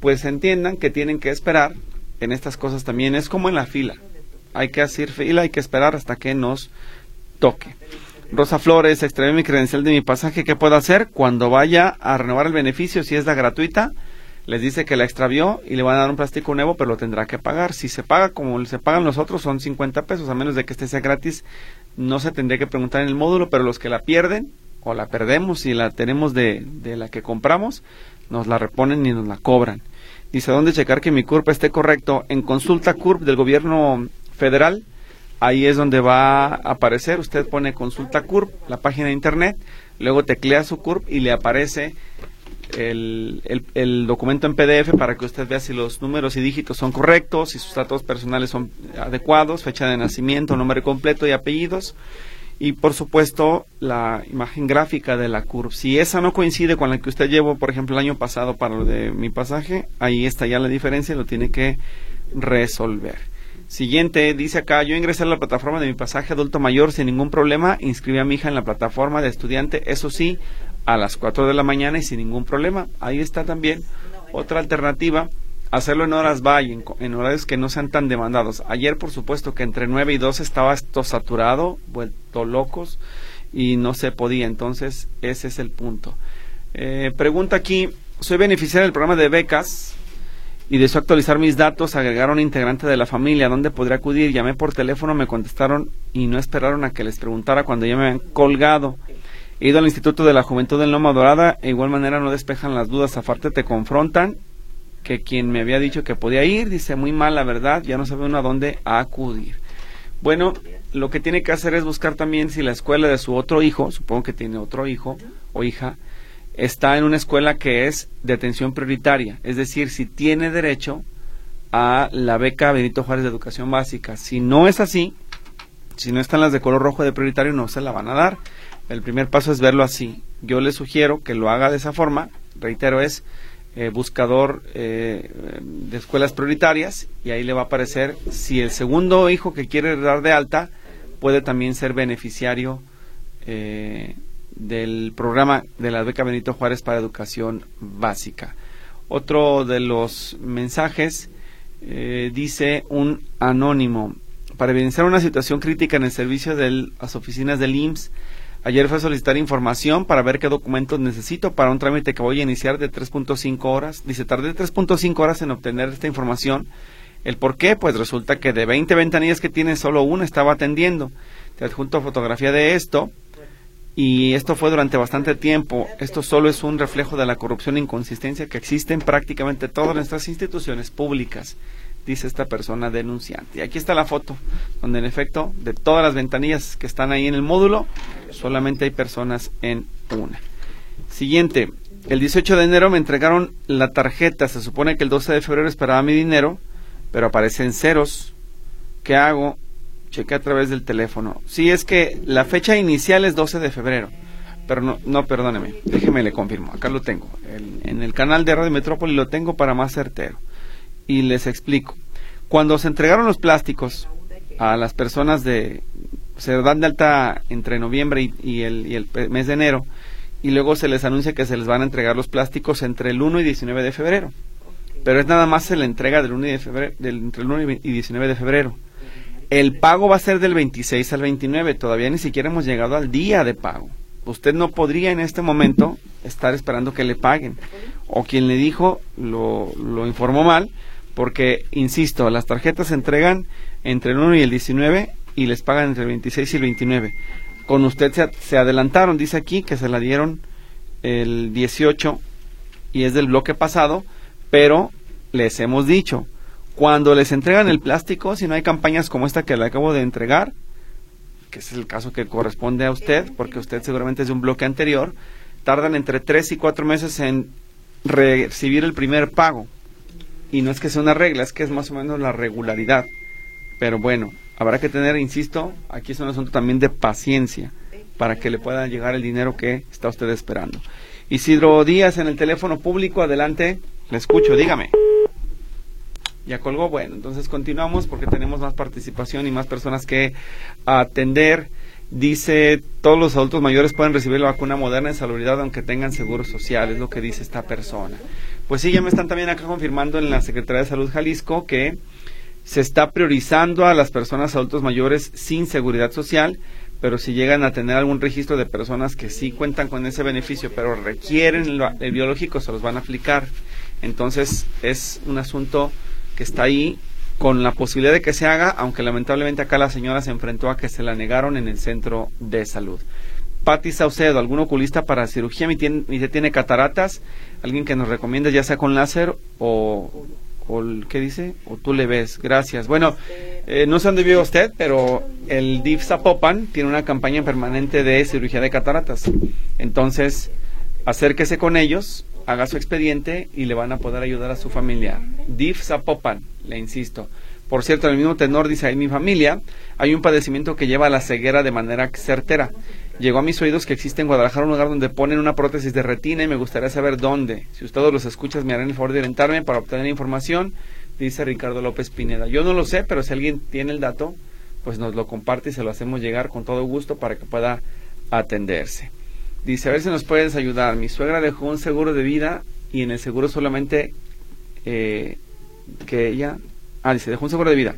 pues entiendan que tienen que esperar en estas cosas también. Es como en la fila. Hay que hacer fila, hay que esperar hasta que nos toque. Rosa Flores, extrae mi credencial de mi pasaje, ¿qué puedo hacer? Cuando vaya a renovar el beneficio, si es la gratuita, les dice que la extravió y le van a dar un plástico nuevo, pero lo tendrá que pagar. Si se paga como se pagan los otros, son 50 pesos, a menos de que este sea gratis, no se tendría que preguntar en el módulo, pero los que la pierden o la perdemos y la tenemos de, de la que compramos, nos la reponen y nos la cobran. Dice, ¿dónde checar que mi CURP esté correcto? En consulta CURP del gobierno federal, ahí es donde va a aparecer, usted pone consulta CURP, la página de internet, luego teclea su CURP y le aparece el, el, documento en PDF para que usted vea si los números y dígitos son correctos, si sus datos personales son adecuados, fecha de nacimiento, nombre completo y apellidos. Y por supuesto, la imagen gráfica de la CURP. Si esa no coincide con la que usted llevó, por ejemplo, el año pasado para lo de mi pasaje, ahí está ya la diferencia y lo tiene que resolver. Siguiente, dice acá, yo ingresé a la plataforma de mi pasaje adulto mayor sin ningún problema, inscribí a mi hija en la plataforma de estudiante, eso sí, a las 4 de la mañana y sin ningún problema. Ahí está también otra alternativa, hacerlo en horas valle, en, horarios que no sean tan demandados. Ayer, por supuesto, que entre 9 y 12 estaba esto saturado, vuelto locos, y no se podía, entonces ese es el punto. Eh, pregunta aquí, soy beneficiario del programa de becas y deseo actualizar mis datos, agregar a un integrante de la familia, ¿dónde podría acudir? Llamé por teléfono, me contestaron y no esperaron a que les preguntara cuando ya me habían colgado. He ido al Instituto de la Juventud del Loma Dorada, e igual manera no despejan las dudas, aparte te confrontan que quien me había dicho que podía ir, dice muy mal la verdad, ya no sabe uno a dónde acudir. Bueno, lo que tiene que hacer es buscar también si la escuela de su otro hijo, supongo que tiene otro hijo o hija, está en una escuela que es de atención prioritaria, es decir, si tiene derecho a la beca Benito Juárez de Educación Básica. Si no es así, si no están las de color rojo de prioritario, no se la van a dar. El primer paso es verlo así. Yo le sugiero que lo haga de esa forma. Reitero, es eh, buscador eh, de escuelas prioritarias y ahí le va a aparecer si el segundo hijo que quiere dar de alta puede también ser beneficiario eh, del programa de la beca Benito Juárez para educación básica. Otro de los mensajes dice un anónimo para evidenciar una situación crítica en el servicio de las oficinas del IMSS Ayer fue a solicitar información para ver qué documentos necesito para un trámite que voy a iniciar de 3.5 horas. Dice, tardé 3.5 horas en obtener esta información. ¿El por qué? Pues resulta que de 20 ventanillas que tiene, solo una estaba atendiendo. Te adjunto fotografía de esto. Y esto fue durante bastante tiempo. Esto solo es un reflejo de la corrupción e inconsistencia que existe en prácticamente todas nuestras instituciones públicas dice esta persona denunciante. Y aquí está la foto, donde en efecto, de todas las ventanillas que están ahí en el módulo, solamente hay personas en una. Siguiente, el 18 de enero me entregaron la tarjeta, se supone que el 12 de febrero esperaba mi dinero, pero aparecen ceros. ¿Qué hago? Chequé a través del teléfono. Sí, es que la fecha inicial es 12 de febrero. Pero no, no, perdóneme, déjeme le confirmo, acá lo tengo. en el canal de Radio Metrópoli lo tengo para más certero y les explico. Cuando se entregaron los plásticos a las personas de se dan de alta entre noviembre y, el, mes de enero y luego se les anuncia que se les van a entregar los plásticos entre el 1 y 19 de febrero. Pero es nada más la entrega del 1 de febrero, del, entre el 1 y 19 de febrero. El pago va a ser del 26 al 29, todavía ni siquiera hemos llegado al día de pago. Usted no podría en este momento estar esperando que le paguen. O quien le dijo lo, lo informó mal, porque, insisto, las tarjetas se entregan entre el 1 y el 19 y les pagan entre el 26 y el 29. Con usted se, se adelantaron, dice aquí, que se la dieron el 18 y es del bloque pasado, pero les hemos dicho, cuando les entregan el plástico, si no hay campañas como esta que le acabo de entregar, que es el caso que corresponde a usted, porque usted seguramente es de un bloque anterior, tardan entre 3 y 4 meses en recibir el primer pago y no es que sea una regla, es que es más o menos la regularidad. Pero bueno, habrá que tener, insisto, aquí es un asunto también de paciencia para que le pueda llegar el dinero que está usted esperando. Isidro Díaz en el teléfono público, adelante, le escucho, dígame. Ya colgó, bueno, entonces continuamos porque tenemos más participación y más personas que atender. Dice, todos los adultos mayores pueden recibir la vacuna moderna en salubridad aunque tengan seguro social, es lo que dice esta persona. Pues sí, ya me están también acá confirmando en la Secretaría de Salud Jalisco que se está priorizando a las personas adultos mayores sin seguridad social, pero si llegan a tener algún registro de personas que sí cuentan con ese beneficio, pero requieren el biológico, se los van a aplicar. Entonces es un asunto que está ahí con la posibilidad de que se haga, aunque lamentablemente acá la señora se enfrentó a que se la negaron en el centro de salud. Patti Saucedo, algún oculista para cirugía, mi, tiene, tiene cataratas, alguien que nos recomienda ya sea con láser o, ¿qué dice? O tú le ves, gracias. Bueno, eh, no sé dónde vive usted, pero el DIF Zapopan tiene una campaña permanente de cirugía de cataratas. Entonces, acérquese con ellos, haga su expediente y le van a poder ayudar a su familia. DIF Zapopan, le insisto. Por cierto, en el mismo tenor dice, en mi familia hay un padecimiento que lleva a la ceguera de manera certera. Llegó a mis oídos que existe en Guadalajara un lugar donde ponen una prótesis de retina y me gustaría saber dónde. Si ustedes los escuchas, me harán el favor de orientarme para obtener información, dice Ricardo López Pineda. Yo no lo sé, pero si alguien tiene el dato, pues nos lo comparte y se lo hacemos llegar con todo gusto para que pueda atenderse. Dice, a ver si nos puedes ayudar. Mi suegra dejó un seguro de vida y en el seguro solamente eh, que ella... Ah, dice, dejó un seguro de vida.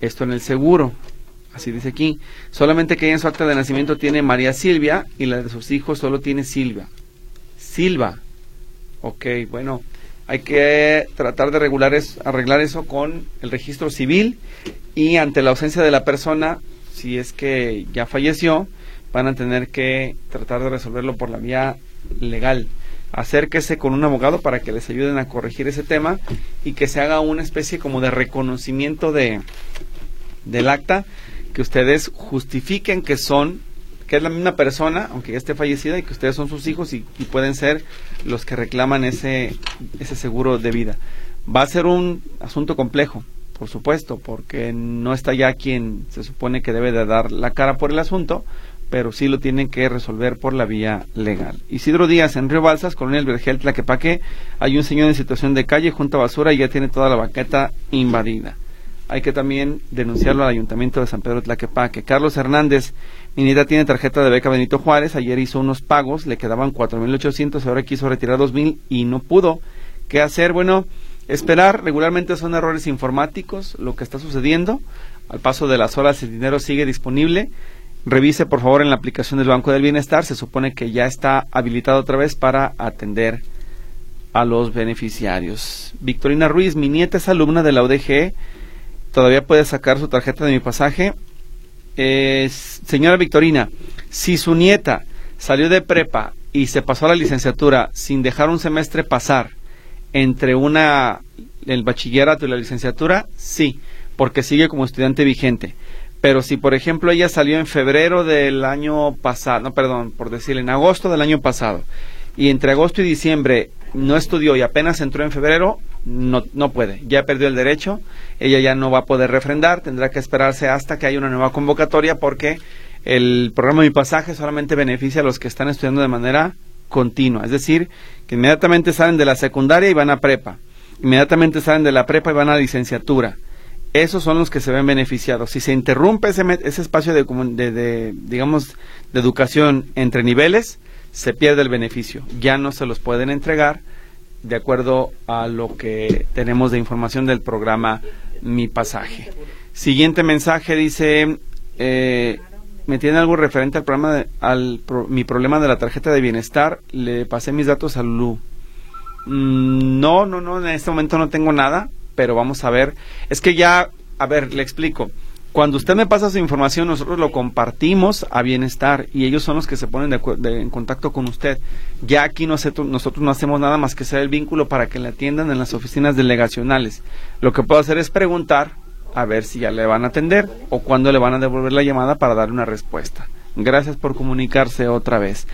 Esto en el seguro así dice aquí, solamente que ella en su acta de nacimiento tiene María Silvia y la de sus hijos solo tiene Silvia. Silva. Ok, bueno, hay que tratar de regular arreglar eso con el registro civil y ante la ausencia de la persona, si es que ya falleció, van a tener que tratar de resolverlo por la vía legal. Acérquese con un abogado para que les ayuden a corregir ese tema y que se haga una especie como de reconocimiento de del acta que ustedes justifiquen que son que es la misma persona, aunque ya esté fallecida, y que ustedes son sus hijos y, pueden ser los que reclaman ese, ese seguro de vida. Va a ser un asunto complejo, por supuesto, porque no está ya quien se supone que debe de dar la cara por el asunto, pero sí lo tienen que resolver por la vía legal. Isidro Díaz, en Río Balsas, Colonia El Vergel, Tlaquepaque, hay un señor en situación de calle junto a basura y ya tiene toda la baqueta invadida hay que también denunciarlo al Ayuntamiento de San Pedro Tlaquepaque. Carlos Hernández, mi nieta tiene tarjeta de beca Benito Juárez, ayer hizo unos pagos, le quedaban 4.800, ahora quiso retirar 2.000 y no pudo. ¿Qué hacer? Bueno, esperar, regularmente son errores informáticos lo que está sucediendo. Al paso de las horas el dinero sigue disponible. Revise por favor en la aplicación del Banco del Bienestar, se supone que ya está habilitado otra vez para atender a los beneficiarios. Victorina Ruiz, mi nieta es alumna de la UDG todavía puede sacar su tarjeta de mi pasaje. señora Victorina, si su nieta salió de prepa y se pasó a la licenciatura sin dejar un semestre pasar entre una el bachillerato y la licenciatura, sí, porque sigue como estudiante vigente. Pero si, por ejemplo, ella salió en febrero del año pasado, no, perdón, por decirle, en agosto del año pasado, y entre agosto y diciembre no estudió y apenas entró en febrero, no, no puede, ya perdió el derecho, ella ya no va a poder refrendar, tendrá que esperarse hasta que haya una nueva convocatoria porque el programa Mi Pasaje solamente beneficia a los que están estudiando de manera continua, es decir, que inmediatamente salen de la secundaria y van a prepa, inmediatamente salen de la prepa y van a licenciatura. Esos son los que se ven beneficiados. Si se interrumpe ese, ese espacio de, de, de, digamos, de educación entre niveles, se pierde el beneficio. Ya no se los pueden entregar de acuerdo a lo que tenemos de información del programa Mi Pasaje. Siguiente mensaje dice, eh, ¿me tiene algo referente al programa, de, al mi problema de la tarjeta de bienestar? Le pasé mis datos a Lulu. Mm, no, no, no, en este momento no tengo nada, pero vamos a ver. Es que ya, a ver, le explico. Cuando usted me pasa su información, nosotros lo compartimos a bienestar y ellos son los que se ponen de, en contacto con usted. Ya aquí nosotros, nosotros no hacemos nada más que ser el vínculo para que le atiendan en las oficinas delegacionales. Lo que puedo hacer es preguntar a ver si ya le van a atender o cuándo le van a devolver la llamada para dar una respuesta. Gracias por comunicarse otra vez.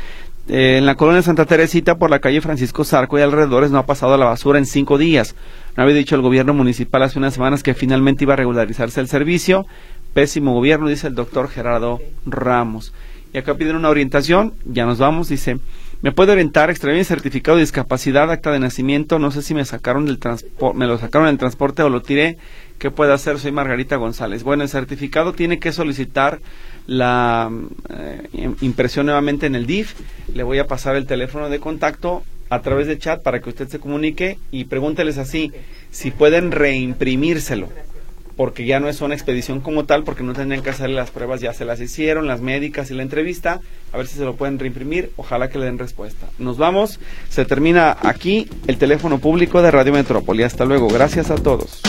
Eh, en la colonia Santa Teresita, por la calle Francisco Zarco y alrededores, no ha pasado la basura en cinco días. No había dicho el gobierno municipal hace unas semanas que finalmente iba a regularizarse el servicio. Pésimo gobierno, dice el doctor Gerardo Ramos. Y acá piden una orientación, ya nos vamos, dice, ¿me puede orientar? Extraer mi certificado de discapacidad, acta de nacimiento, no sé si me sacaron del transporte, me lo sacaron del transporte o lo tiré. ¿Qué puede hacer? Soy Margarita González. Bueno, el certificado tiene que solicitar la eh, impresión nuevamente en el DIF. Le voy a pasar el teléfono de contacto a través de chat para que usted se comunique y pregúnteles así si pueden reimprimírselo porque ya no es una expedición como tal, porque no tendrían que hacer las pruebas, ya se las hicieron, las médicas y la entrevista, a ver si se lo pueden reimprimir, ojalá que le den respuesta. Nos vamos, se termina aquí el teléfono público de Radio Metrópoli. Hasta luego, gracias a todos.